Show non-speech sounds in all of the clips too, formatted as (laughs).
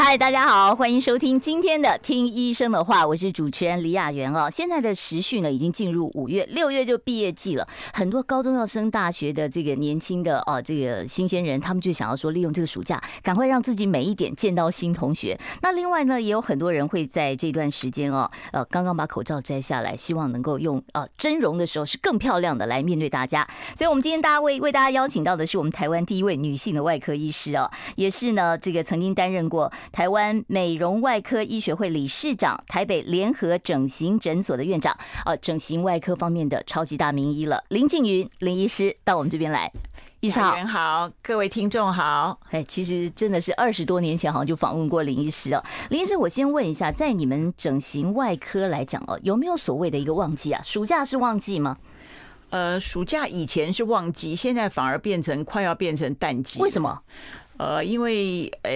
嗨，大家好，欢迎收听今天的《听医生的话》，我是主持人李雅媛哦。现在的时序呢，已经进入五月，六月就毕业季了。很多高中要升大学的这个年轻的哦，这个新鲜人，他们就想要说，利用这个暑假，赶快让自己美一点，见到新同学。那另外呢，也有很多人会在这段时间哦，呃，刚刚把口罩摘下来，希望能够用呃真容的时候是更漂亮的来面对大家。所以，我们今天大家为为大家邀请到的是我们台湾第一位女性的外科医师哦，也是呢这个曾经担任过。台湾美容外科医学会理事长，台北联合整形诊所的院长，啊，整形外科方面的超级大名医了，林静云林医师到我们这边来。医生好，好，各位听众好。哎，其实真的是二十多年前好像就访问过林医师哦。林医师，我先问一下，在你们整形外科来讲哦，有没有所谓的一个旺季啊？暑假是旺季吗？呃，暑假以前是旺季，现在反而变成快要变成淡季。为什么？呃，因为呃。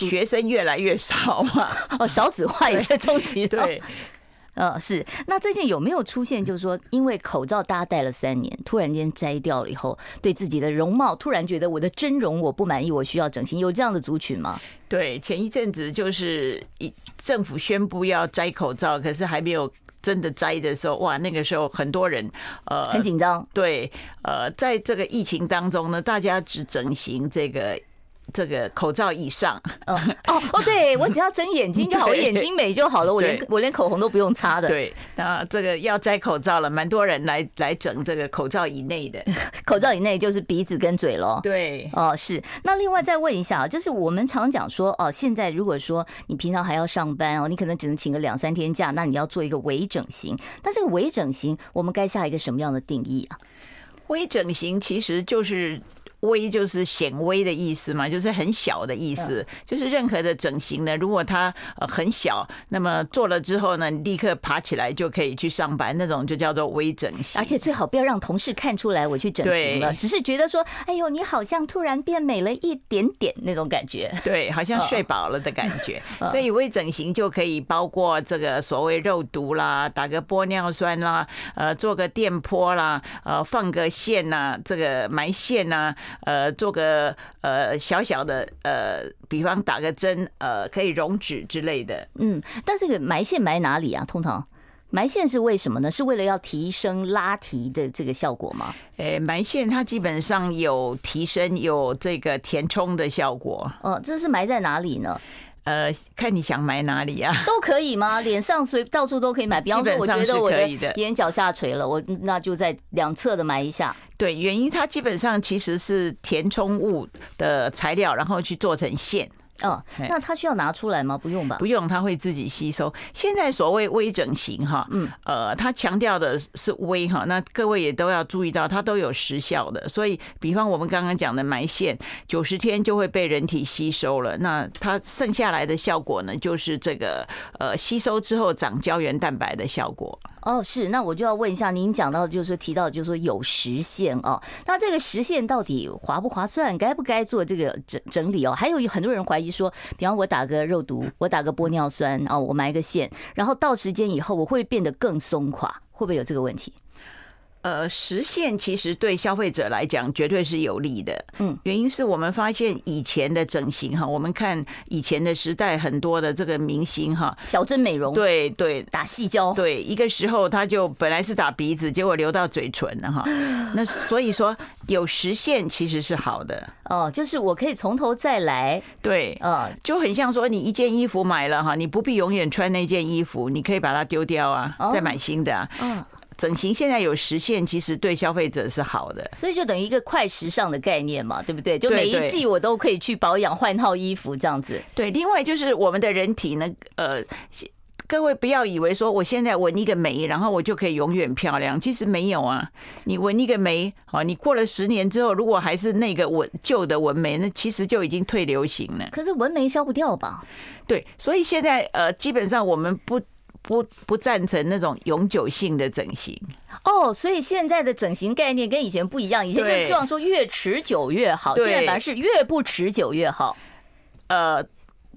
学生越来越少嘛，(laughs) 哦，少子化也在冲击。对，呃，(laughs) 是。那最近有没有出现，就是说，因为口罩大家戴了三年，突然间摘掉了以后，对自己的容貌突然觉得我的真容我不满意，我需要整形，有这样的族群吗？对，前一阵子就是一政府宣布要摘口罩，可是还没有真的摘的时候，哇，那个时候很多人呃很紧张。对，呃，在这个疫情当中呢，大家只整形这个。这个口罩以上，哦哦哦，对，(laughs) 我只要睁眼睛就好，我眼睛美就好了，我连我连口红都不用擦的。对，那这个要摘口罩了，蛮多人来来整这个口罩以内的，(laughs) 口罩以内就是鼻子跟嘴喽。对，哦是。那另外再问一下，就是我们常讲说，哦，现在如果说你平常还要上班哦，你可能只能请个两三天假，那你要做一个微整形。但这个微整形，我们该下一个什么样的定义啊？微整形其实就是。微就是显微的意思嘛，就是很小的意思。就是任何的整形呢，如果它呃很小，那么做了之后呢，立刻爬起来就可以去上班，那种就叫做微整形。而且最好不要让同事看出来我去整形了，只是觉得说，哎呦，你好像突然变美了一点点那种感觉。对，好像睡饱了的感觉。(laughs) 所以微整形就可以包括这个所谓肉毒啦，打个玻尿酸啦，呃，做个电波啦，呃，放个线呐，这个埋线呐。呃，做个呃小小的呃，比方打个针，呃，可以溶脂之类的。嗯，但是这个埋线埋哪里啊？通常埋线是为什么呢？是为了要提升拉提的这个效果吗？诶，埋线它基本上有提升，有这个填充的效果。哦，这是埋在哪里呢？呃，看你想买哪里啊？(laughs) 都可以吗？脸上随到处都可以买。比方说，我觉得我的眼角下垂了，我那就在两侧的埋一下。对，原因它基本上其实是填充物的材料，然后去做成线。哦，那它需要拿出来吗？不用吧？不用，它会自己吸收。现在所谓微整形哈，嗯，呃，它强调的是微哈，那各位也都要注意到，它都有时效的。所以，比方我们刚刚讲的埋线，九十天就会被人体吸收了。那它剩下来的效果呢，就是这个呃吸收之后长胶原蛋白的效果。哦，是。那我就要问一下，您讲到就是提到就是说有时限哦，那这个时限到底划不划算？该不该做这个整整理哦？还有很多人怀疑。说，比方我打个肉毒，我打个玻尿酸啊，我埋个线，然后到时间以后，我会变得更松垮，会不会有这个问题？呃，实现其实对消费者来讲绝对是有利的。嗯，原因是我们发现以前的整形哈，我们看以前的时代很多的这个明星哈，小针美容，对对，打细胶，对，一个时候他就本来是打鼻子，结果流到嘴唇了哈。(laughs) 那所以说有实现其实是好的哦，就是我可以从头再来。对，呃，就很像说你一件衣服买了哈，你不必永远穿那件衣服，你可以把它丢掉啊，再买新的啊。嗯。整形现在有实现，其实对消费者是好的，所以就等于一个快时尚的概念嘛，对不对？就每一季我都可以去保养，换套衣服这样子。对，另外就是我们的人体呢，呃，各位不要以为说我现在纹一个眉，然后我就可以永远漂亮，其实没有啊。你纹一个眉，好，你过了十年之后，如果还是那个纹旧的纹眉，那其实就已经退流行了。可是纹眉消不掉吧？对，所以现在呃，基本上我们不。不不赞成那种永久性的整形。哦，所以现在的整形概念跟以前不一样，以前就希望说越持久越好，现在反而是越不持久越好。呃。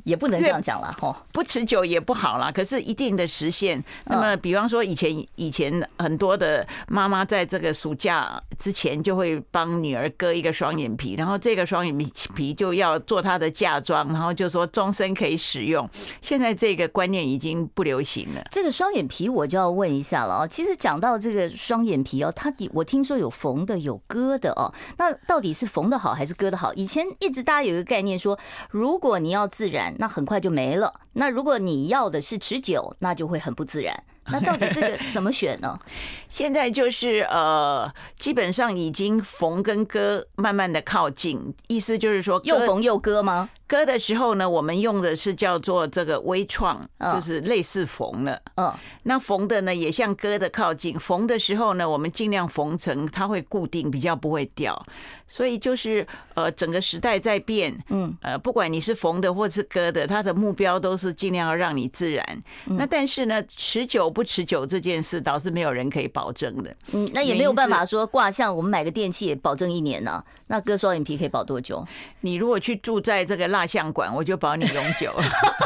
也不能这样讲了哈，不持久也不好啦。可是一定的时限。那么，比方说以前以前很多的妈妈在这个暑假之前就会帮女儿割一个双眼皮，然后这个双眼皮就要做她的嫁妆，然后就说终身可以使用。现在这个观念已经不流行了。这个双眼皮我就要问一下了啊。其实讲到这个双眼皮哦，它我听说有缝的有割的哦。那到底是缝的好还是割的好？以前一直大家有一个概念说，如果你要自然。那很快就没了。那如果你要的是持久，那就会很不自然。(laughs) 那到底这个怎么选呢？(laughs) 现在就是呃，基本上已经缝跟割慢慢的靠近，意思就是说又缝又割吗？割的时候呢，我们用的是叫做这个微创，就是类似缝了。嗯，那缝的呢也像割的靠近。缝的时候呢，我们尽量缝成它会固定，比较不会掉。所以就是呃，整个时代在变。嗯，呃，不管你是缝的或是割的，它的目标都是尽量要让你自然。那但是呢，持久不持久这件事倒是没有人可以保证的。嗯，那也没有办法说挂像我们买个电器也保证一年呢。那割双眼皮可以保多久？(laughs) 你如果去住在这个蜡像馆，我就保你永久。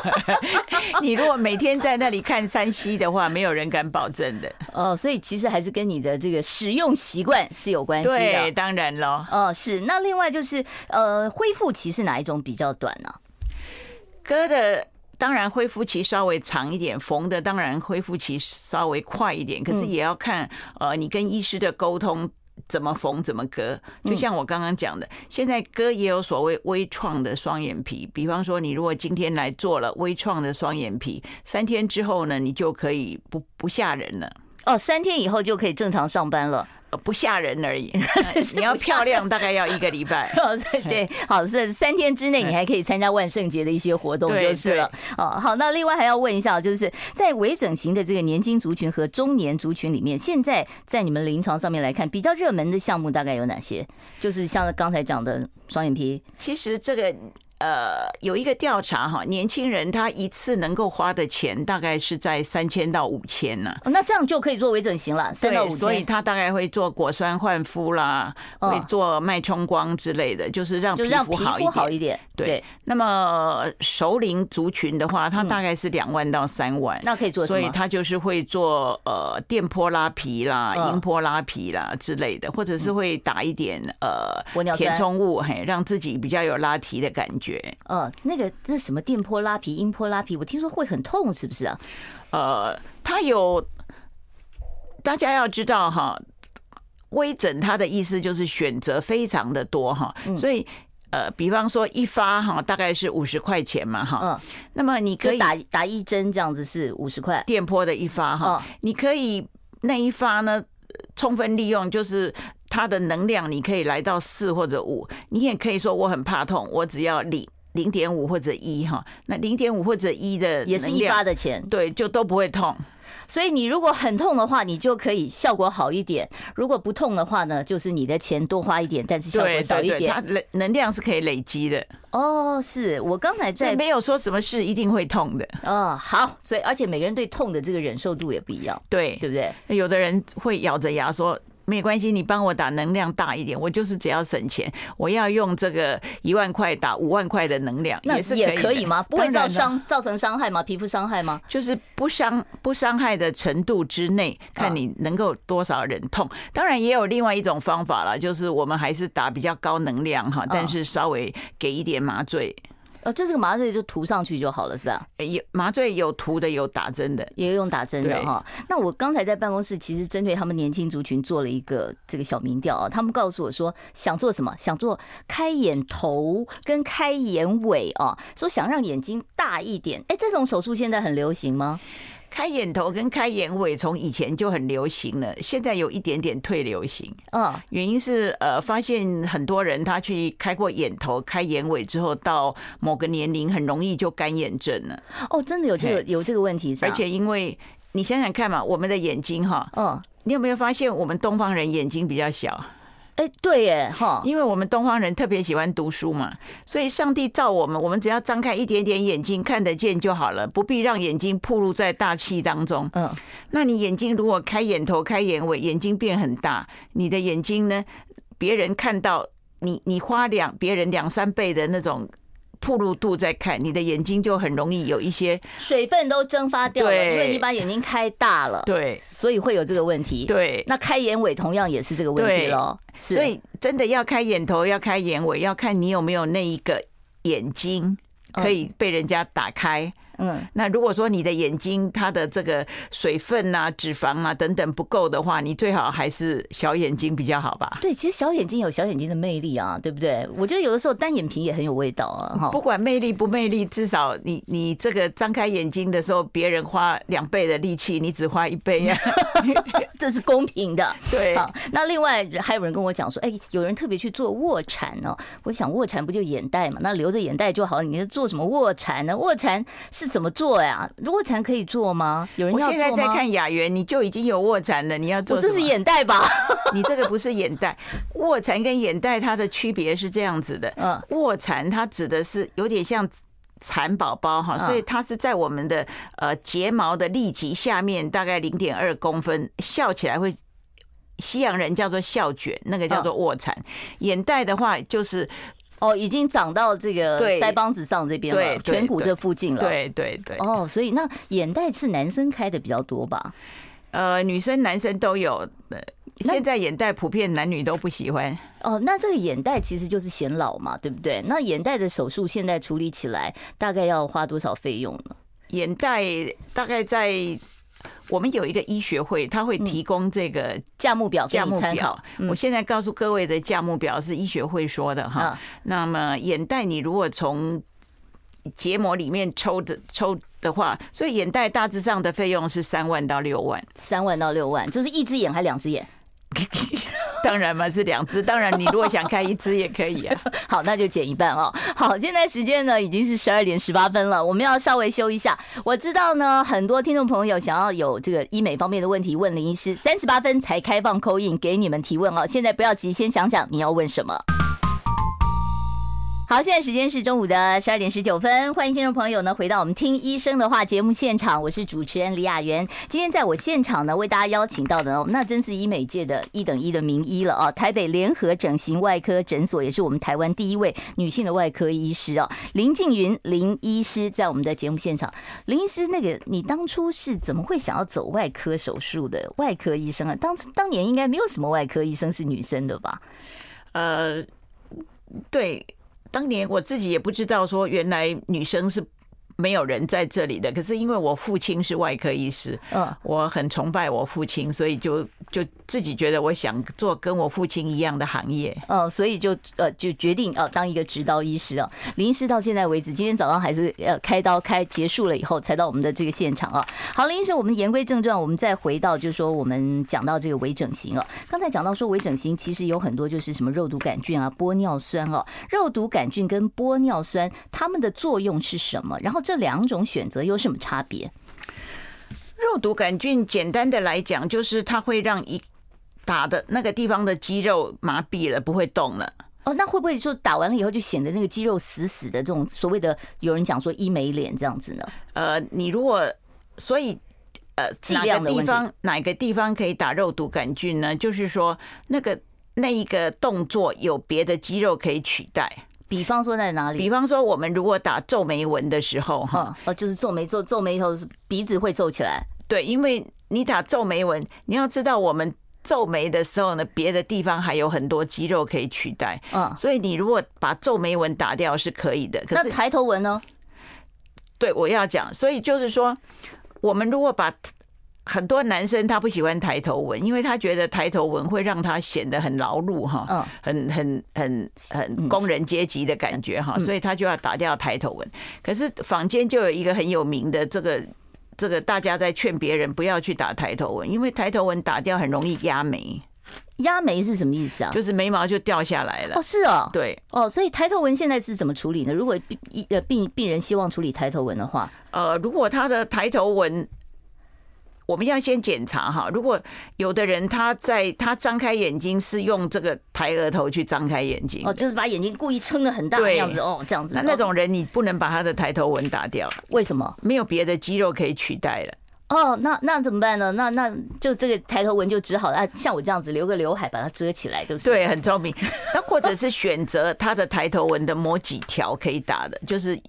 (laughs) (laughs) 你如果每天在那里看山西的话，没有人敢保证的。哦，所以其实还是跟你的这个使用习惯是有关系的。对，当然了。哦，是。那另外就是呃，恢复期是哪一种比较短呢？割的当然恢复期稍微长一点，缝的当然恢复期稍微快一点。可是也要看呃，你跟医师的沟通。怎么缝怎么割，就像我刚刚讲的，现在割也有所谓微创的双眼皮。比方说，你如果今天来做了微创的双眼皮，三天之后呢，你就可以不不吓人了。哦，三天以后就可以正常上班了。不吓人而已，(laughs) 你要漂亮 (laughs) 大概要一个礼拜。对，好，是三天之内你还可以参加万圣节的一些活动就是了。哦，好，那另外还要问一下，就是在微整形的这个年轻族群和中年族群里面，现在在你们临床上面来看，比较热门的项目大概有哪些？就是像刚才讲的双眼皮，其实这个。呃，有一个调查哈，年轻人他一次能够花的钱大概是在三千到五千呢。那这样就可以做微整形了，三到五千。所以他大概会做果酸焕肤啦，会做脉冲光之类的，就是让皮肤好一点。对。那么熟龄族群的话，他大概是两万到三万。那可以做？所以他就是会做呃电波拉皮啦、音波拉皮啦之类的，或者是会打一点呃填充物，嘿，让自己比较有拉提的感觉。呃，那个那什么电波拉皮、音波拉皮，我听说会很痛，是不是啊？呃，它有，大家要知道哈，微整它的意思就是选择非常的多哈，所以呃，比方说一发哈，大概是五十块钱嘛哈，嗯，那么你可以打打一针这样子是五十块，电波的一发哈，你可以那一发呢充分利用就是。它的能量你可以来到四或者五，你也可以说我很怕痛，我只要零零点五或者一哈，那零点五或者一的也是一发的钱，对，就都不会痛。所以你如果很痛的话，你就可以效果好一点；如果不痛的话呢，就是你的钱多花一点，但是效果少一点。它能能量是可以累积的。哦，是我刚才在没有说什么事一定会痛的。哦，好，所以而且每个人对痛的这个忍受度也不一样，对，对不对？有的人会咬着牙说。没关系，你帮我打能量大一点，我就是只要省钱，我要用这个一万块打五万块的能量，也是也可以吗？不会造伤造成伤害吗？皮肤伤害吗？就是不伤不伤害的程度之内，看你能够多少忍痛。当然也有另外一种方法了，就是我们还是打比较高能量哈，但是稍微给一点麻醉。哦，这是个麻醉就涂上去就好了，是吧？有麻醉有涂的，有打针的，也有用打针的哈。那我刚才在办公室，其实针对他们年轻族群做了一个这个小民调啊，他们告诉我说想做什么？想做开眼头跟开眼尾啊，说想让眼睛大一点。哎，这种手术现在很流行吗？开眼头跟开眼尾从以前就很流行了，现在有一点点退流行。嗯，原因是呃，发现很多人他去开过眼头、开眼尾之后，到某个年龄很容易就干眼症了。哦，真的有这个有这个问题是？而且因为你想想看嘛，我们的眼睛哈，嗯，你有没有发现我们东方人眼睛比较小？哎，对耶，哈，因为我们东方人特别喜欢读书嘛，所以上帝造我们，我们只要张开一点点眼睛看得见就好了，不必让眼睛暴露在大气当中。嗯，那你眼睛如果开眼头、开眼尾，眼睛变很大，你的眼睛呢，别人看到你，你花两别人两三倍的那种。曝露度在看，你的眼睛就很容易有一些水分都蒸发掉了，因为你把眼睛开大了，对，所以会有这个问题。对，那开眼尾同样也是这个问题喽。是，所以真的要开眼头，要开眼尾，要看你有没有那一个眼睛可以被人家打开。嗯，那如果说你的眼睛它的这个水分啊、脂肪啊等等不够的话，你最好还是小眼睛比较好吧？对，其实小眼睛有小眼睛的魅力啊，对不对？我觉得有的时候单眼皮也很有味道啊。哈，不管魅力不魅力，至少你你这个张开眼睛的时候，别人花两倍的力气，你只花一倍呀，(laughs) 这是公平的。对，好，那另外还有人跟我讲说，哎，有人特别去做卧蚕哦。我想卧蚕不就眼袋嘛？那留着眼袋就好，你是做什么卧蚕呢？卧蚕是。怎么做呀？卧蚕可以做吗？有人要做吗？我现在在看雅媛，你就已经有卧蚕了。你要做？我这是眼袋吧？(laughs) 你这个不是眼袋。卧蚕跟眼袋它的区别是这样子的。嗯，卧蚕它指的是有点像蚕宝宝哈，所以它是在我们的呃睫毛的立即下面大概零点二公分，笑起来会西洋人叫做笑卷，那个叫做卧蚕。眼袋的话就是。哦，已经长到这个腮帮子上这边了，颧骨这附近了。对对对。哦，所以那眼袋是男生开的比较多吧？呃，女生、男生都有。现在眼袋普遍男女都不喜欢。哦，那这个眼袋其实就是显老嘛，对不对？那眼袋的手术现在处理起来大概要花多少费用呢？眼袋大概在。我们有一个医学会，他会提供这个价目表，价目表。我现在告诉各位的价目表是医学会说的哈。那么眼袋你如果从结膜里面抽的抽的话，所以眼袋大致上的费用是三万到六万，三万到六万，这是一只眼还是两只眼？(laughs) 当然嘛，是两只。当然，你如果想开一只也可以啊。(laughs) 好，那就减一半哦。好，现在时间呢已经是十二点十八分了，我们要稍微休一下。我知道呢，很多听众朋友想要有这个医美方面的问题问林医师，三十八分才开放口音给你们提问哦。现在不要急，先想想你要问什么。好，现在时间是中午的十二点十九分，欢迎听众朋友呢回到我们听医生的话节目现场，我是主持人李雅媛。今天在我现场呢为大家邀请到的，那真是医美界的一等一的名医了啊！台北联合整形外科诊所也是我们台湾第一位女性的外科医师啊，林静云林医师在我们的节目现场。林医师，那个你当初是怎么会想要走外科手术的外科医生啊？当当年应该没有什么外科医生是女生的吧？呃，对。当年我自己也不知道说原来女生是没有人在这里的，可是因为我父亲是外科医师，嗯，我很崇拜我父亲，所以就就自己觉得我想做跟我父亲一样的行业，嗯，所以就呃就决定呃当一个执刀医师啊。林医师到现在为止，今天早上还是呃开刀开结束了以后才到我们的这个现场啊。好，林医师，我们言归正传，我们再回到就是说我们讲到这个微整形啊。刚才讲到说微整形其实有很多就是什么肉毒杆菌啊、玻尿酸啊，肉毒杆菌跟玻尿酸它们的作用是什么？然后这这两种选择有什么差别？肉毒杆菌简单的来讲，就是它会让一打的那个地方的肌肉麻痹了，不会动了。哦，那会不会说打完了以后就显得那个肌肉死死的？这种所谓的有人讲说医美脸这样子呢？呃，你如果所以呃，哪个地方哪个地方可以打肉毒杆菌呢？就是说那个那一个动作有别的肌肉可以取代。比方说在哪里？比方说，我们如果打皱眉纹的时候，哈，哦，就是皱眉皱皱眉头，是鼻子会皱起来。对，因为你打皱眉纹，你要知道，我们皱眉的时候呢，别的地方还有很多肌肉可以取代。嗯，所以你如果把皱眉纹打掉是可以的。可是那抬头纹呢？对，我要讲，所以就是说，我们如果把很多男生他不喜欢抬头纹，因为他觉得抬头纹会让他显得很劳碌哈，嗯，很很很很工人阶级的感觉哈，所以他就要打掉抬头纹。可是坊间就有一个很有名的这个这个，大家在劝别人不要去打抬头纹，因为抬头纹打掉很容易压眉。压眉是什么意思啊？就是眉毛就掉下来了。哦，是哦，对，哦，所以抬头纹现在是怎么处理呢？如果病呃病病人希望处理抬头纹的话，呃，如果他的抬头纹。我们要先检查哈，如果有的人他在他张开眼睛是用这个抬额头去张开眼睛，哦，就是把眼睛故意撑得很大的样子，哦，这样子。那那种人你不能把他的抬头纹打掉，为什么？没有别的肌肉可以取代了。哦，那那怎么办呢？那那就这个抬头纹就只好啊，像我这样子留个刘海把它遮起来，就是对，很聪明。那或者是选择他的抬头纹的某几条可以打的，就是。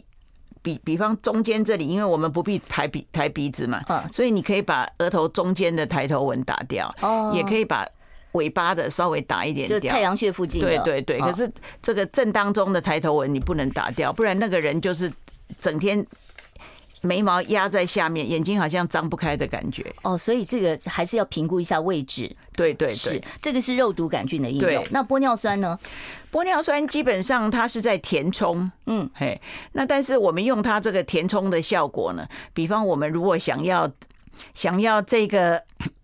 比比方中间这里，因为我们不必抬鼻抬鼻子嘛，嗯，所以你可以把额头中间的抬头纹打掉，哦，也可以把尾巴的稍微打一点掉，就太阳穴附近，对对对。可是这个正当中的抬头纹你不能打掉，不然那个人就是整天。眉毛压在下面，眼睛好像张不开的感觉。哦，所以这个还是要评估一下位置。对对对，是这个是肉毒杆菌的应用。那玻尿酸呢？玻尿酸基本上它是在填充。嗯，嘿，那但是我们用它这个填充的效果呢，比方我们如果想要。想要这个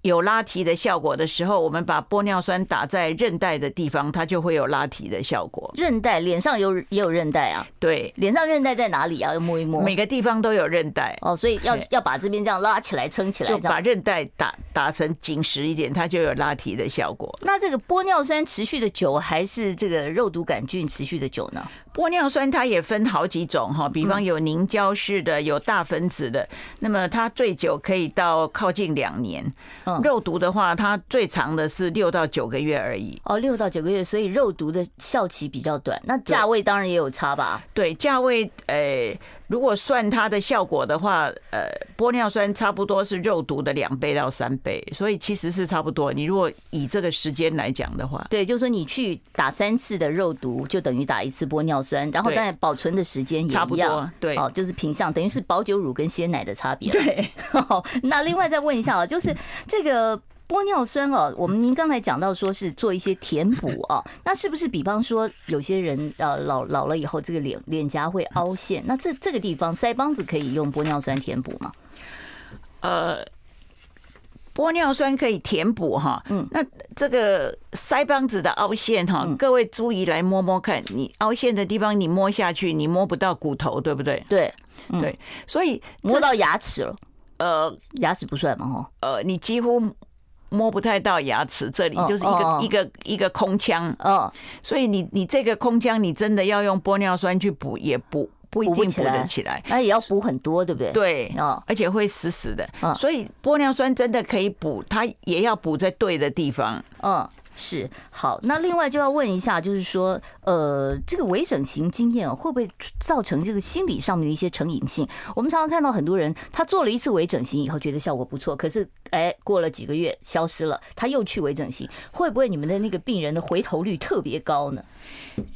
有拉提的效果的时候，我们把玻尿酸打在韧带的地方，它就会有拉提的效果。韧带，脸上有也有韧带啊？对，脸上韧带在哪里啊？要摸一摸。每个地方都有韧带哦，所以要要把这边这样拉起来撑起来，就把韧带打打成紧实一点，它就有拉提的效果。那这个玻尿酸持续的久，还是这个肉毒杆菌持续的久呢？玻尿酸它也分好几种哈，比方有凝胶式的，有大分子的。那么它最久可以到靠近两年。肉毒的话，它最长的是六到九个月而已。哦，六到九个月，所以肉毒的效期比较短。那价位当然也有差吧？对，价位诶。如果算它的效果的话，呃，玻尿酸差不多是肉毒的两倍到三倍，所以其实是差不多。你如果以这个时间来讲的话，对，就是说你去打三次的肉毒，就等于打一次玻尿酸，然后当然保存的时间也，差不多，对，哦，就是品相，等于是保酒乳跟鲜奶的差别。对，好，(laughs) 那另外再问一下啊，就是这个。玻尿酸哦，我们您刚才讲到说是做一些填补 (laughs) 啊，那是不是比方说有些人呃老老了以后这个脸脸颊会凹陷，那这这个地方腮帮子可以用玻尿酸填补吗？呃，玻尿酸可以填补哈，嗯，那这个腮帮子的凹陷哈，各位注意来摸摸看，你凹陷的地方你摸下去，你摸不到骨头，对不对？对，对，所以摸到牙齿了，呃，牙齿不算嘛哈，呃，你几乎。摸不太到牙齿，这里就是一个一个一个空腔，嗯，所以你你这个空腔，你真的要用玻尿酸去补，也补不一定补得起来，那也要补很多，对不对？对，哦，而且会死死的，所以玻尿酸真的可以补，它也要补在对的地方，嗯。是好，那另外就要问一下，就是说，呃，这个微整形经验会不会造成这个心理上面的一些成瘾性？我们常常看到很多人，他做了一次微整形以后觉得效果不错，可是哎，过了几个月消失了，他又去微整形，会不会你们的那个病人的回头率特别高呢？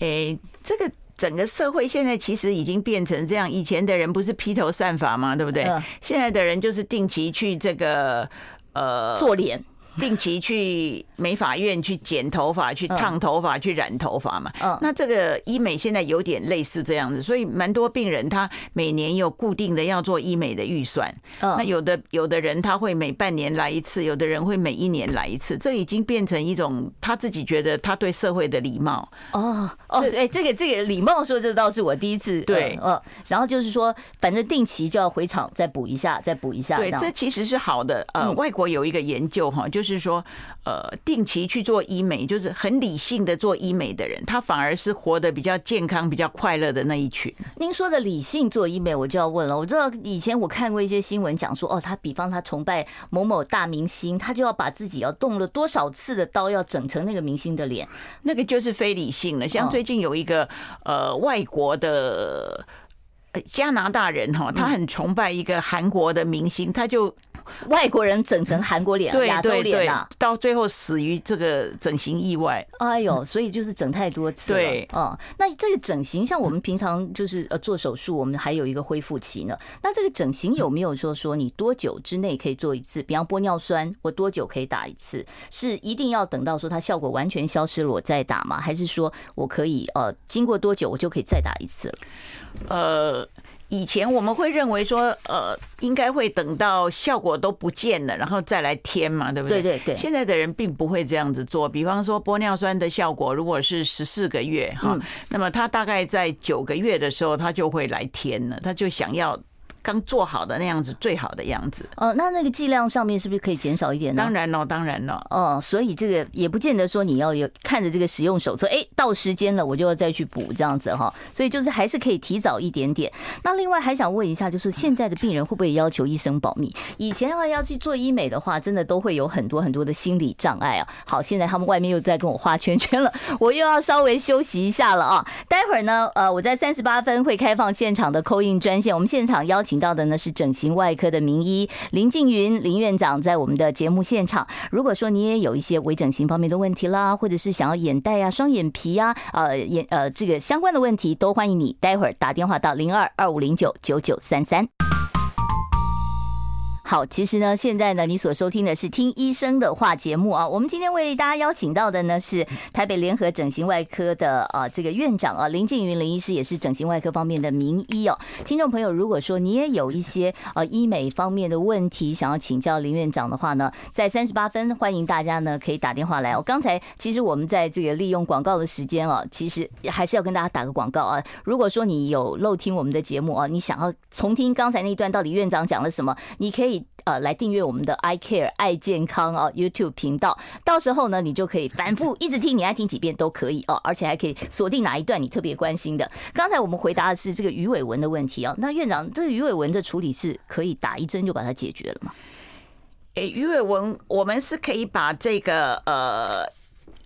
哎，这个整个社会现在其实已经变成这样，以前的人不是披头散发吗？对不对？现在的人就是定期去这个呃做脸。(laughs) 定期去美发院去剪头发、去烫头发、去染头发嘛。嗯，那这个医美现在有点类似这样子，所以蛮多病人他每年有固定的要做医美的预算。嗯，那有的有的人他会每半年来一次，有的人会每一年来一次。这已经变成一种他自己觉得他对社会的礼貌。哦哦，哎，这个这个礼貌说这倒是我第一次。对，嗯，然后就是说，反正定期就要回厂再补一下，再补一下。对，这其实是好的。呃，外国有一个研究哈，就。就是说，呃，定期去做医美，就是很理性的做医美的人，他反而是活得比较健康、比较快乐的那一群。您说的理性做医美，我就要问了。我知道以前我看过一些新闻，讲说，哦，他比方他崇拜某某大明星，他就要把自己要动了多少次的刀，要整成那个明星的脸，那个就是非理性了。像最近有一个呃外国的加拿大人哈，他很崇拜一个韩国的明星，他就。(laughs) 外国人整成韩国脸、亚洲脸啊，到最后死于这个整形意外。哎呦，所以就是整太多次了。对，嗯，那这个整形，像我们平常就是呃做手术，我们还有一个恢复期呢。那这个整形有没有说说你多久之内可以做一次？比方玻尿酸，我多久可以打一次？是一定要等到说它效果完全消失了我再打吗？还是说我可以呃经过多久我就可以再打一次了？呃。以前我们会认为说，呃，应该会等到效果都不见了，然后再来添嘛，对不对？对对对。现在的人并不会这样子做。比方说，玻尿酸的效果如果是十四个月哈，那么他大概在九个月的时候，他就会来添了，他就想要刚做好的那样子最好的样子。哦，那那个剂量上面是不是可以减少一点呢？当然了，当然了。哦，所以这个也不见得说你要有看着这个使用手册，哎，到时间了我就要再去补这样子哈。所以就是还是可以提早一点点。那另外还想问一下，就是现在的病人会不会要求医生保密？以前的话要去做医美的话，真的都会有很多很多的心理障碍啊。好，现在他们外面又在跟我画圈圈了，我又要稍微休息一下了啊。待会儿呢，呃，我在三十八分会开放现场的 call in 专线，我们现场邀请请到的呢是整形外科的名医林静云林院长，在我们的节目现场。如果说你也有一些微整形方面的问题啦，或者是想要眼袋啊、双眼皮啊、呃眼呃这个相关的问题，都欢迎你待会儿打电话到零二二五零九九九三三。好，其实呢，现在呢，你所收听的是《听医生的话》节目啊。我们今天为大家邀请到的呢是台北联合整形外科的啊这个院长啊林静云林医师，也是整形外科方面的名医哦。听众朋友，如果说你也有一些啊医美方面的问题想要请教林院长的话呢，在三十八分欢迎大家呢可以打电话来哦。刚才其实我们在这个利用广告的时间啊，其实还是要跟大家打个广告啊。如果说你有漏听我们的节目啊，你想要重听刚才那一段到底院长讲了什么，你可以。呃，来订阅我们的 I Care 爱健康啊 YouTube 频道，到时候呢，你就可以反复一直听，你爱听几遍都可以哦，而且还可以锁定哪一段你特别关心的。刚才我们回答的是这个鱼尾纹的问题哦，那院长，这个鱼尾纹的处理是可以打一针就把它解决了吗？诶，鱼尾纹我们是可以把这个呃。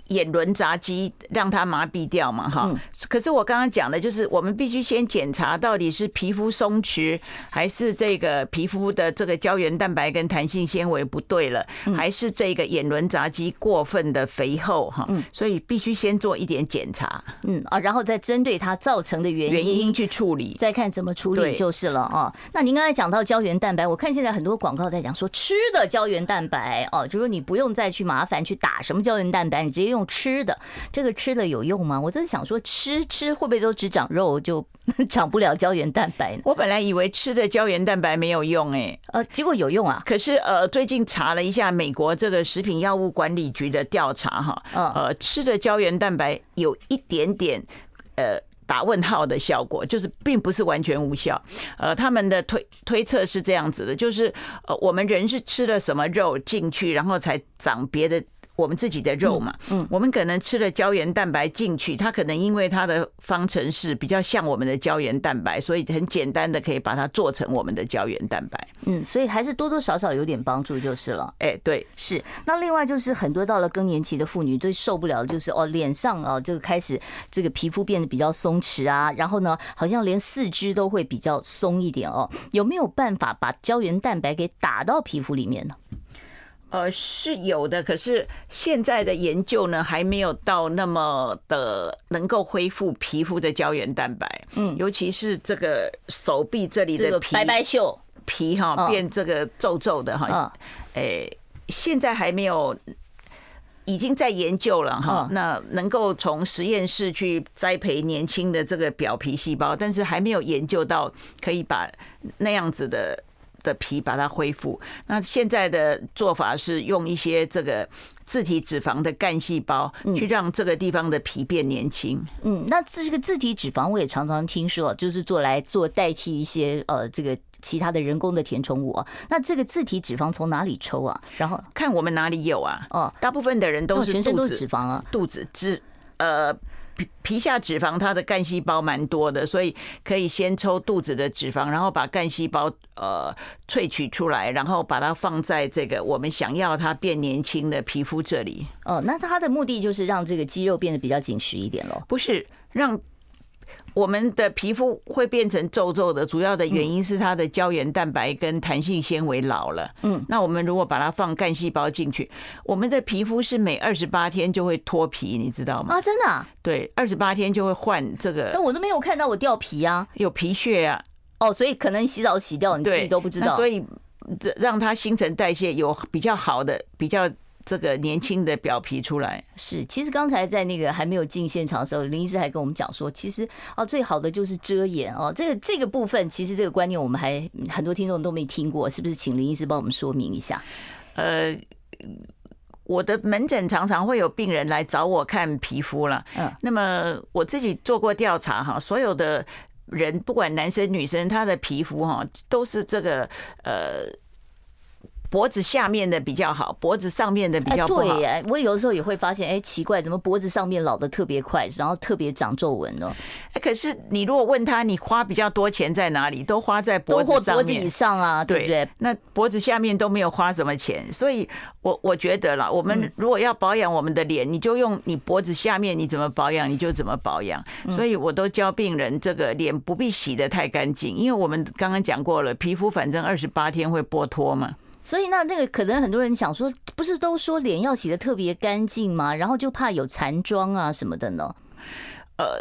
眼轮匝肌让它麻痹掉嘛，哈。可是我刚刚讲的就是，我们必须先检查到底是皮肤松弛，还是这个皮肤的这个胶原蛋白跟弹性纤维不对了，还是这个眼轮匝肌过分的肥厚哈。所以必须先做一点检查，嗯啊，然后再针对它造成的原因原因去处理，再看怎么处理就是了啊。那您刚才讲到胶原蛋白，我看现在很多广告在讲说吃的胶原蛋白哦，就是说你不用再去麻烦去打什么胶原蛋白，你直接用。用吃的，这个吃的有用吗？我就是想说，吃吃会不会都只长肉，就 (laughs) 长不了胶原蛋白呢？我本来以为吃的胶原蛋白没有用，哎，呃，结果有用啊。可是呃，最近查了一下美国这个食品药物管理局的调查，哈，呃，吃的胶原蛋白有一点点呃打问号的效果，就是并不是完全无效。呃，他们的推推测是这样子的，就是呃，我们人是吃了什么肉进去，然后才长别的。我们自己的肉嘛，嗯，我们可能吃了胶原蛋白进去，它可能因为它的方程式比较像我们的胶原蛋白，所以很简单的可以把它做成我们的胶原蛋白。嗯，所以还是多多少少有点帮助就是了。哎，对，是。那另外就是很多到了更年期的妇女最受不了的就是哦，脸上啊这个开始这个皮肤变得比较松弛啊，然后呢，好像连四肢都会比较松一点哦。有没有办法把胶原蛋白给打到皮肤里面呢？呃，是有的，可是现在的研究呢，还没有到那么的能够恢复皮肤的胶原蛋白。嗯，尤其是这个手臂这里的皮白白秀皮哈，变这个皱皱的哈。诶，现在还没有，已经在研究了哈。那能够从实验室去栽培年轻的这个表皮细胞，但是还没有研究到可以把那样子的。的皮把它恢复，那现在的做法是用一些这个自体脂肪的干细胞去让这个地方的皮变年轻。嗯，那这个自体脂肪我也常常听说，就是做来做代替一些呃这个其他的人工的填充物啊。那这个自体脂肪从哪里抽啊？然后看我们哪里有啊？哦，大部分的人都是全身都是脂肪啊，肚子脂呃。皮皮下脂肪，它的干细胞蛮多的，所以可以先抽肚子的脂肪，然后把干细胞呃萃取出来，然后把它放在这个我们想要它变年轻的皮肤这里。哦，那它的目的就是让这个肌肉变得比较紧实一点喽？不是让。我们的皮肤会变成皱皱的，主要的原因是它的胶原蛋白跟弹性纤维老了。嗯，那我们如果把它放干细胞进去，我们的皮肤是每二十八天就会脱皮，你知道吗？啊，真的？对，二十八天就会换这个。但我都没有看到我掉皮啊，有皮屑啊。哦，所以可能洗澡洗掉，你自己都不知道。所以这让它新陈代谢有比较好的比较。这个年轻的表皮出来是，其实刚才在那个还没有进现场的时候，林医师还跟我们讲说，其实哦，最好的就是遮掩哦。这个这个部分，其实这个观念我们还很多听众都没听过，是不是？请林医师帮我们说明一下。呃，我的门诊常常会有病人来找我看皮肤了，嗯，那么我自己做过调查哈，所有的人，不管男生女生，他的皮肤哈都是这个呃。脖子下面的比较好，脖子上面的比较不好。对耶，我有的时候也会发现，哎，奇怪，怎么脖子上面老的特别快，然后特别长皱纹呢？哎，可是你如果问他，你花比较多钱在哪里？都花在脖子上面，脖子以上啊，对不对？那脖子下面都没有花什么钱，所以我我觉得啦，我们如果要保养我们的脸，你就用你脖子下面你怎么保养，你就怎么保养。所以我都教病人，这个脸不必洗的太干净，因为我们刚刚讲过了，皮肤反正二十八天会剥脱嘛。所以那那个可能很多人想说，不是都说脸要洗的特别干净吗？然后就怕有残妆啊什么的呢？呃，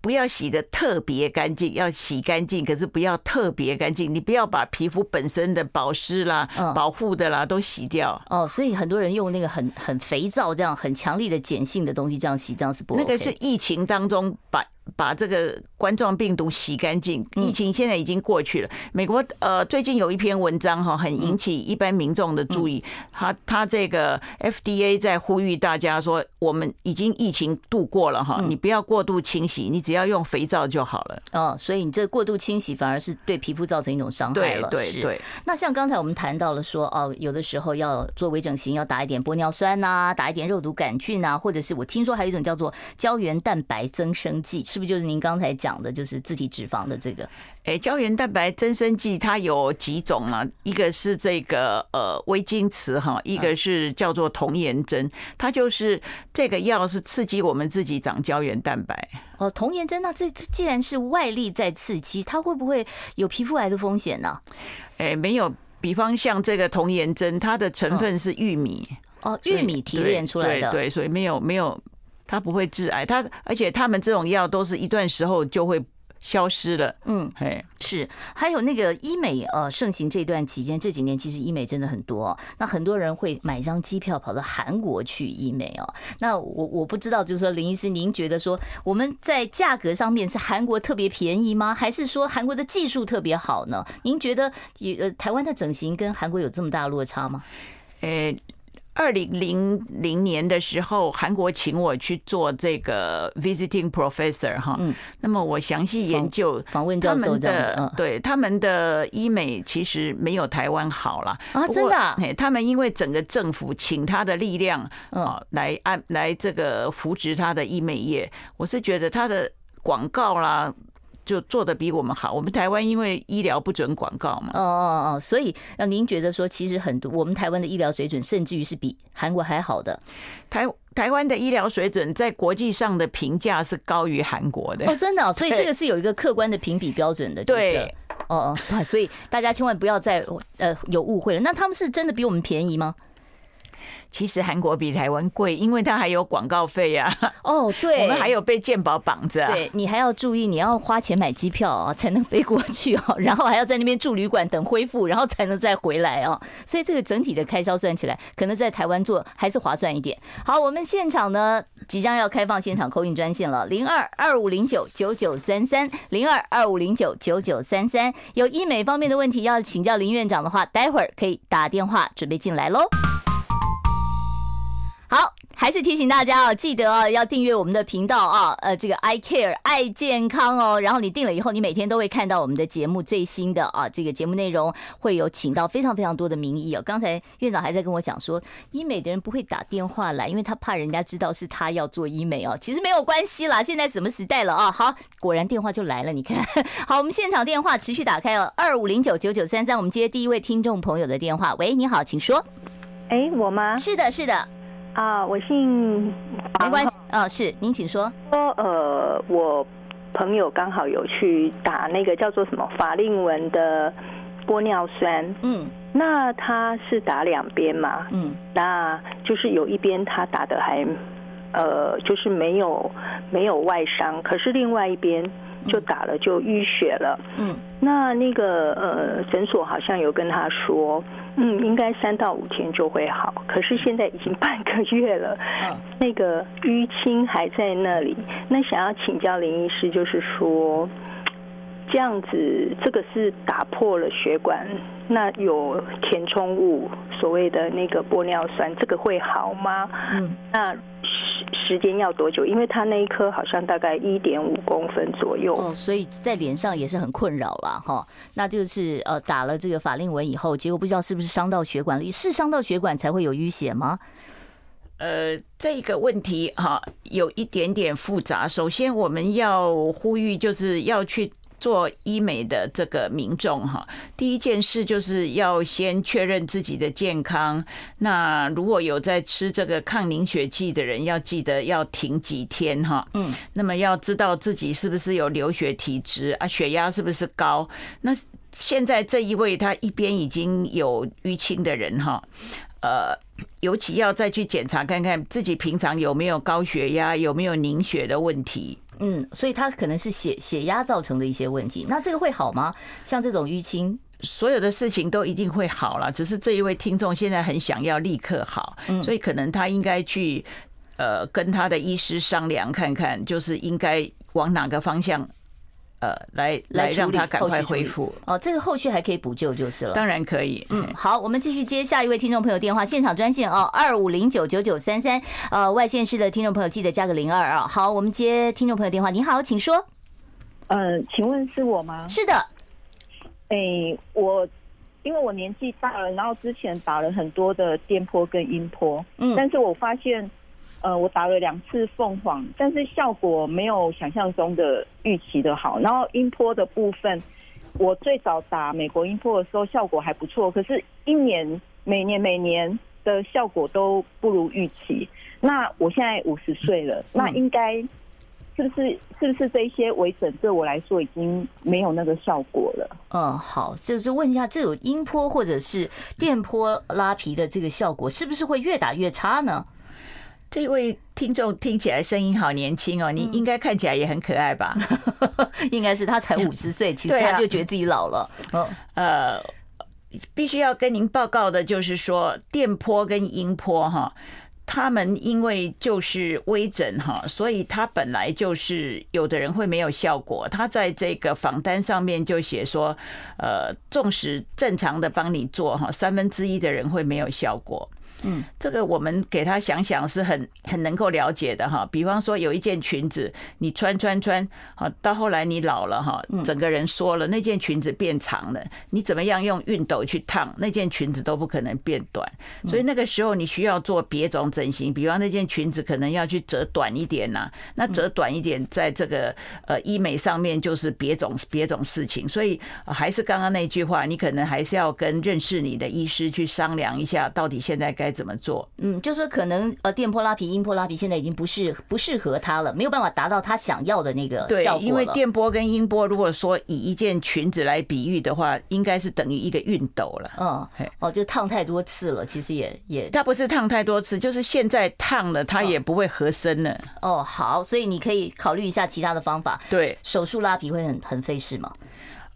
不要洗的特别干净，要洗干净，可是不要特别干净。你不要把皮肤本身的保湿啦、保护的啦都洗掉。哦，所以很多人用那个很很肥皂这样很强力的碱性的东西这样洗，这样是不 OK。那个是疫情当中把。把这个冠状病毒洗干净，疫情现在已经过去了。美国呃最近有一篇文章哈，很引起一般民众的注意。他他这个 FDA 在呼吁大家说，我们已经疫情度过了哈，你不要过度清洗，你只要用肥皂就好了。哦，所以你这过度清洗反而是对皮肤造成一种伤害了。对对对。那像刚才我们谈到了说，哦，有的时候要做微整形，要打一点玻尿酸呐，打一点肉毒杆菌呐，或者是我听说还有一种叫做胶原蛋白增生剂，是不是就是您刚才？讲的就是自体脂肪的这个，哎，胶原蛋白增生剂它有几种啊？一个是这个呃微晶瓷哈，一个是叫做童颜针，它就是这个药是刺激我们自己长胶原蛋白。哦，童颜针那这既然是外力在刺激，它会不会有皮肤癌的风险呢？哎，没有。比方像这个童颜针，它的成分是玉米哦，玉米提炼出来的，对，对，所以没有没有。它不会致癌，它而且他们这种药都是一段时候就会消失了。嗯，嘿，是。还有那个医美呃盛行这段期间，这几年其实医美真的很多。那很多人会买张机票跑到韩国去医美哦。那我我不知道，就是说林医师，您觉得说我们在价格上面是韩国特别便宜吗？还是说韩国的技术特别好呢？您觉得也呃台湾的整形跟韩国有这么大落差吗？诶。二零零零年的时候，韩国请我去做这个 visiting professor 哈，嗯，那么我详细研究访问教授的，对他们的医美其实没有台湾好了啊，真的，他们因为整个政府请他的力量啊，来按来这个扶植他的医美业，我是觉得他的广告啦。就做的比我们好。我们台湾因为医疗不准广告嘛。哦哦哦，所以让您觉得说，其实很多我们台湾的医疗水准，甚至于是比韩国还好的。台台湾的医疗水准在国际上的评价是高于韩国的。哦，真的，所以这个是有一个客观的评比标准的。对。哦哦，所以大家千万不要再呃有误会了。那他们是真的比我们便宜吗？其实韩国比台湾贵，因为它还有广告费呀。哦，对，我们还有被健保绑着。对，你还要注意，你要花钱买机票啊，才能飞过去哦。(laughs) 然后还要在那边住旅馆等恢复，然后才能再回来哦。所以这个整体的开销算起来，可能在台湾做还是划算一点。好，我们现场呢即将要开放现场 call in 专线了，零二二五零九九九三三，零二二五零九九九三三。有医美方面的问题要请教林院长的话，待会儿可以打电话准备进来喽。好，还是提醒大家哦，记得哦，要订阅我们的频道啊，呃，这个 I Care 爱健康哦。然后你订了以后，你每天都会看到我们的节目最新的啊，这个节目内容会有请到非常非常多的名医哦。刚才院长还在跟我讲说，医美的人不会打电话来，因为他怕人家知道是他要做医美哦。其实没有关系啦，现在什么时代了啊？好，果然电话就来了，你看。(laughs) 好，我们现场电话持续打开哦，二五零九九九三三，我们接第一位听众朋友的电话。喂，你好，请说。哎，我吗？是的，是的。啊，我姓，没关系，啊，是您请说。说呃，我朋友刚好有去打那个叫做什么法令纹的玻尿酸，嗯，那他是打两边嘛，嗯，那就是有一边他打的还，呃，就是没有没有外伤，可是另外一边就打了就淤血了，嗯，那那个呃诊所好像有跟他说。嗯，应该三到五天就会好，可是现在已经 (laughs) 半个月了，那个淤青还在那里。那想要请教林医师，就是说，这样子这个是打破了血管，那有填充物，所谓的那个玻尿酸，这个会好吗？嗯，那时时间要多久？因为他那一颗好像大概一点五公分左右，哦，所以在脸上也是很困扰了哈。那就是呃打了这个法令纹以后，结果不知道是不是伤到血管里，是伤到血管才会有淤血吗？呃，这个问题哈有一点点复杂。首先，我们要呼吁，就是要去做医美的这个民众哈，第一件事就是要先确认自己的健康。那如果有在吃这个抗凝血剂的人，要记得要停几天哈。嗯，那么要知道自己是不是有流血体质啊，血压是不是高？那现在这一位他一边已经有淤青的人哈。呃，尤其要再去检查看看自己平常有没有高血压，有没有凝血的问题。嗯，所以他可能是血血压造成的一些问题。那这个会好吗？像这种淤青，所有的事情都一定会好了。只是这一位听众现在很想要立刻好，所以可能他应该去呃跟他的医师商量看看，就是应该往哪个方向。呃，来来让他赶快恢复哦，这个后续还可以补救就是了，当然可以。嗯，好，我们继续接下一位听众朋友电话，现场专线哦，二五零九九九三三。呃，外线市的听众朋友记得加个零二啊。好，我们接听众朋友电话，你好，请说。呃，请问是我吗？是的。哎、欸，我因为我年纪大了，然后之前打了很多的电波跟音波，嗯，但是我发现。呃，我打了两次凤凰，但是效果没有想象中的预期的好。然后音波的部分，我最早打美国音波的时候效果还不错，可是一年每年每年的效果都不如预期。那我现在五十岁了，那应该是不是是不是这些微整对我来说已经没有那个效果了？嗯，好，就是问一下，这有音波或者是电波拉皮的这个效果，是不是会越打越差呢？这位听众听起来声音好年轻哦，你应该看起来也很可爱吧？(laughs) 应该是他才五十岁，其实他就觉得自己老了。嗯，呃，必须要跟您报告的就是说，电波跟音波哈，他们因为就是微整哈，所以他本来就是有的人会没有效果。他在这个访单上面就写说，呃，纵使正常的帮你做哈，三分之一的人会没有效果。嗯，这个我们给他想想是很很能够了解的哈。比方说有一件裙子，你穿穿穿，好到后来你老了哈，整个人缩了，那件裙子变长了，你怎么样用熨斗去烫，那件裙子都不可能变短。所以那个时候你需要做别种整形，比方那件裙子可能要去折短一点呐，那折短一点，在这个呃医美上面就是别种别种事情。所以还是刚刚那句话，你可能还是要跟认识你的医师去商量一下，到底现在该。怎么做？嗯，就说可能呃，电波拉皮、音波拉皮现在已经不适不适合他了，没有办法达到他想要的那个效果了。对，因为电波跟音波，如果说以一件裙子来比喻的话，应该是等于一个熨斗了。嗯，哦，就烫太多次了，其实也也，它不是烫太多次，就是现在烫了，它也不会合身了。哦，好，所以你可以考虑一下其他的方法。对，手术拉皮会很很费事吗？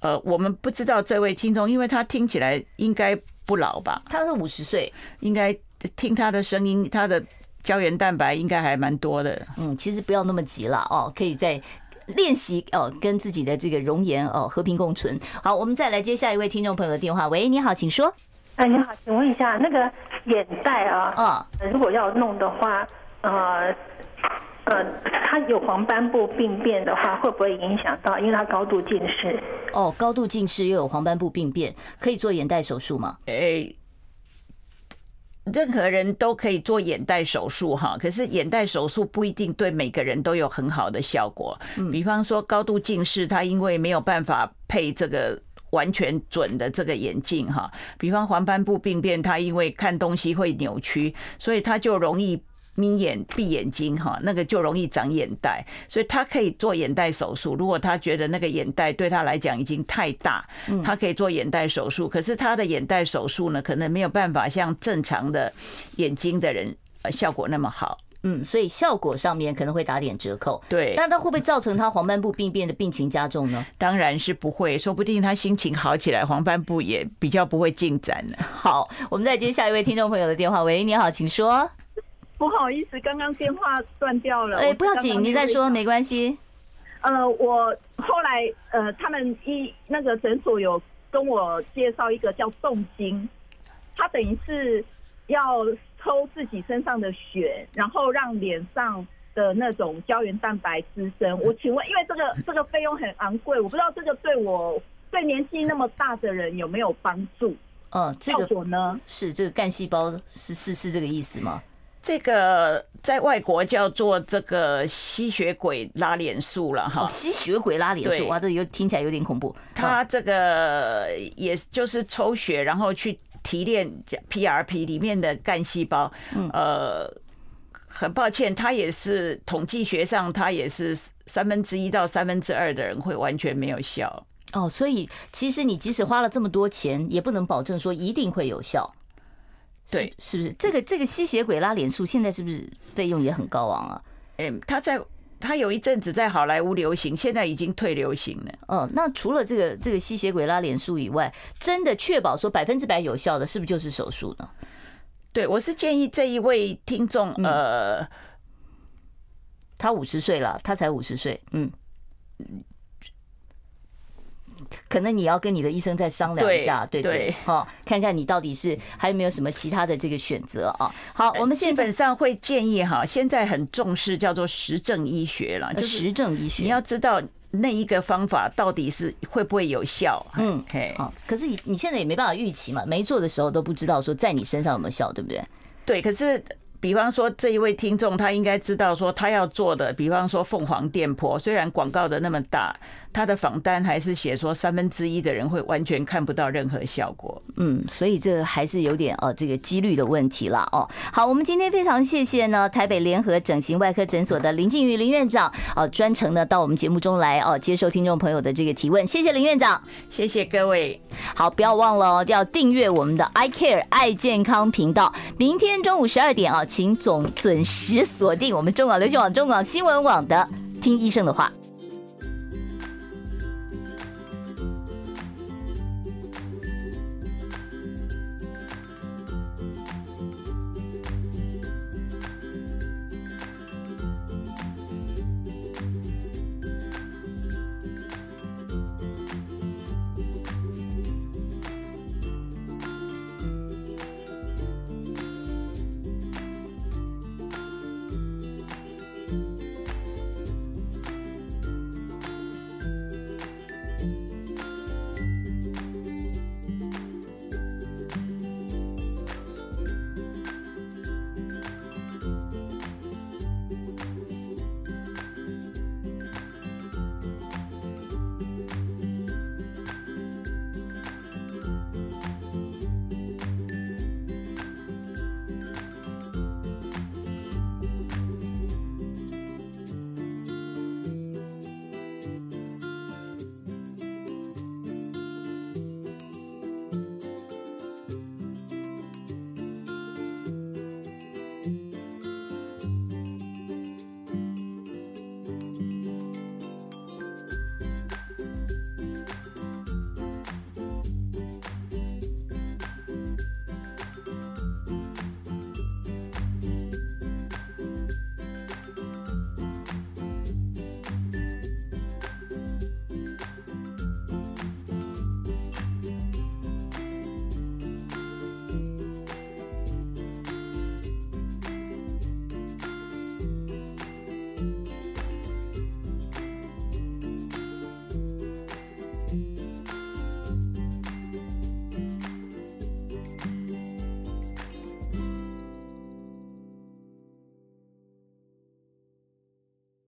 呃，我们不知道这位听众，因为他听起来应该不老吧？他是五十岁，应该。听他的声音，他的胶原蛋白应该还蛮多的。嗯，其实不要那么急了哦，可以再练习哦，跟自己的这个容颜哦和平共存。好，我们再来接下一位听众朋友的电话。喂，你好，请说。哎，你好，请问一下那个眼袋啊，啊，如果要弄的话，呃呃，他有黄斑部病变的话，会不会影响到？因为他高度近视。哦，高度近视又有黄斑部病变，可以做眼袋手术吗？哎。任何人都可以做眼袋手术哈，可是眼袋手术不一定对每个人都有很好的效果。比方说高度近视，他因为没有办法配这个完全准的这个眼镜哈。比方黄斑部病变，他因为看东西会扭曲，所以他就容易。眯眼闭眼睛哈，那个就容易长眼袋，所以他可以做眼袋手术。如果他觉得那个眼袋对他来讲已经太大，他可以做眼袋手术。可是他的眼袋手术呢，可能没有办法像正常的眼睛的人呃效果那么好。嗯，所以效果上面可能会打点折扣。对，但他会不会造成他黄斑部病变的病情加重呢？当然是不会，说不定他心情好起来，黄斑部也比较不会进展了。(laughs) 好，我们再接下一位听众朋友的电话。喂，你好，请说。不好意思，刚刚电话断掉了。哎，不要紧，你再说没关系。呃，我后来呃，他们一那个诊所有跟我介绍一个叫动晶，它等于是要抽自己身上的血，然后让脸上的那种胶原蛋白滋生。我请问，因为这个这个费用很昂贵，我不知道这个对我对年纪那么大的人有没有帮助？嗯，这个效果呢？是这个干细胞是是是这个意思吗？这个在外国叫做这个吸血鬼拉脸术了哈，吸血鬼拉脸术哇，这有听起来有点恐怖。它这个也就是抽血，然后去提炼 PRP 里面的干细胞。呃，很抱歉，它也是统计学上，它也是三分之一到三分之二的人会完全没有效。哦，所以其实你即使花了这么多钱，也不能保证说一定会有效。对，是不是这个这个吸血鬼拉脸术现在是不是费用也很高昂啊？嗯，他在他有一阵子在好莱坞流行，现在已经退流行了。嗯，那除了这个这个吸血鬼拉脸术以外，真的确保说百分之百有效的，是不是就是手术呢？对，我是建议这一位听众，呃，他五十岁了，他才五十岁，嗯。可能你要跟你的医生再商量一下，对对，好，看看你到底是还有没有什么其他的这个选择啊？好，我们现在基本上会建议哈，现在很重视叫做实证医学了，实证医学，你要知道那一个方法到底是会不会有效？嗯，好，可是你你现在也没办法预期嘛，没做的时候都不知道说在你身上有没有效，对不对？对，可是。比方说，这一位听众他应该知道说他要做的，比方说凤凰电波，虽然广告的那么大，他的访单还是写说三分之一的人会完全看不到任何效果。嗯，所以这还是有点哦，这个几率的问题了哦。好，我们今天非常谢谢呢台北联合整形外科诊所的林静瑜林院长哦，专程呢到我们节目中来哦，接受听众朋友的这个提问。谢谢林院长，谢谢各位。好，不要忘了哦，要订阅我们的 I Care 爱健康频道。明天中午十二点啊。请总准时锁定我们中广流行网、中广新闻网的《听医生的话》。